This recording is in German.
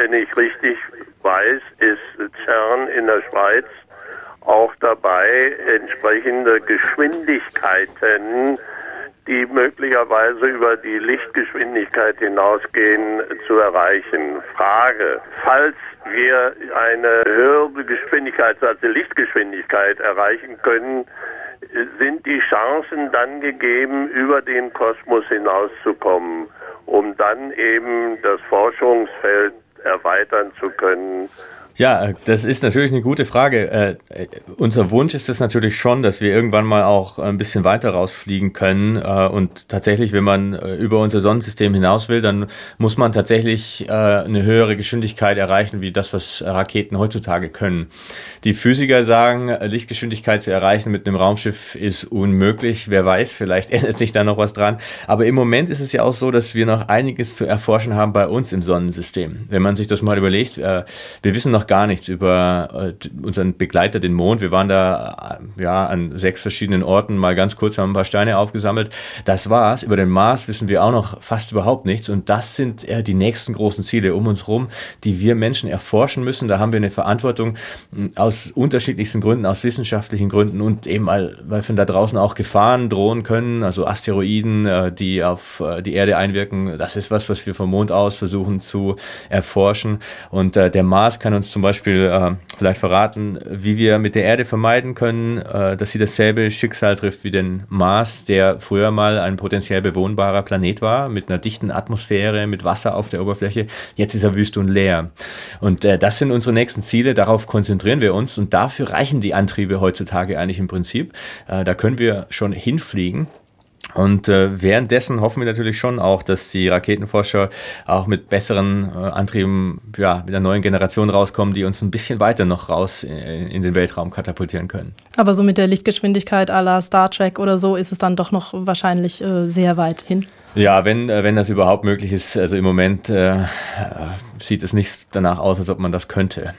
wenn ich richtig weiß, ist CERN in der Schweiz auch dabei, entsprechende Geschwindigkeiten, die möglicherweise über die Lichtgeschwindigkeit hinausgehen, zu erreichen. Frage, falls wir eine höhere Geschwindigkeit als die Lichtgeschwindigkeit erreichen können, sind die Chancen dann gegeben, über den Kosmos hinauszukommen, um dann eben das Forschungsfeld erweitern zu können ja, äh, das ist natürlich eine gute Frage. Äh, äh, unser Wunsch ist es natürlich schon, dass wir irgendwann mal auch ein bisschen weiter rausfliegen können. Äh, und tatsächlich, wenn man äh, über unser Sonnensystem hinaus will, dann muss man tatsächlich äh, eine höhere Geschwindigkeit erreichen, wie das, was Raketen heutzutage können. Die Physiker sagen, Lichtgeschwindigkeit zu erreichen mit einem Raumschiff ist unmöglich. Wer weiß, vielleicht ändert sich da noch was dran. Aber im Moment ist es ja auch so, dass wir noch einiges zu erforschen haben bei uns im Sonnensystem. Wenn man sich das mal überlegt, wir wissen noch noch gar nichts über äh, unseren Begleiter, den Mond. Wir waren da äh, ja an sechs verschiedenen Orten mal ganz kurz, haben ein paar Steine aufgesammelt. Das war's. Über den Mars wissen wir auch noch fast überhaupt nichts. Und das sind äh, die nächsten großen Ziele um uns rum, die wir Menschen erforschen müssen. Da haben wir eine Verantwortung hm, aus unterschiedlichsten Gründen, aus wissenschaftlichen Gründen und eben weil, weil von da draußen auch Gefahren drohen können, also Asteroiden, äh, die auf äh, die Erde einwirken. Das ist was, was wir vom Mond aus versuchen zu erforschen. Und äh, der Mars kann uns zum Beispiel äh, vielleicht verraten, wie wir mit der Erde vermeiden können, äh, dass sie dasselbe Schicksal trifft wie den Mars, der früher mal ein potenziell bewohnbarer Planet war, mit einer dichten Atmosphäre, mit Wasser auf der Oberfläche. Jetzt ist er wüst und leer. Und äh, das sind unsere nächsten Ziele, darauf konzentrieren wir uns und dafür reichen die Antriebe heutzutage eigentlich im Prinzip. Äh, da können wir schon hinfliegen. Und äh, währenddessen hoffen wir natürlich schon auch, dass die Raketenforscher auch mit besseren äh, Antrieben, ja, mit einer neuen Generation rauskommen, die uns ein bisschen weiter noch raus in, in den Weltraum katapultieren können. Aber so mit der Lichtgeschwindigkeit la Star Trek oder so ist es dann doch noch wahrscheinlich äh, sehr weit hin. Ja, wenn, äh, wenn das überhaupt möglich ist. Also im Moment äh, sieht es nicht danach aus, als ob man das könnte.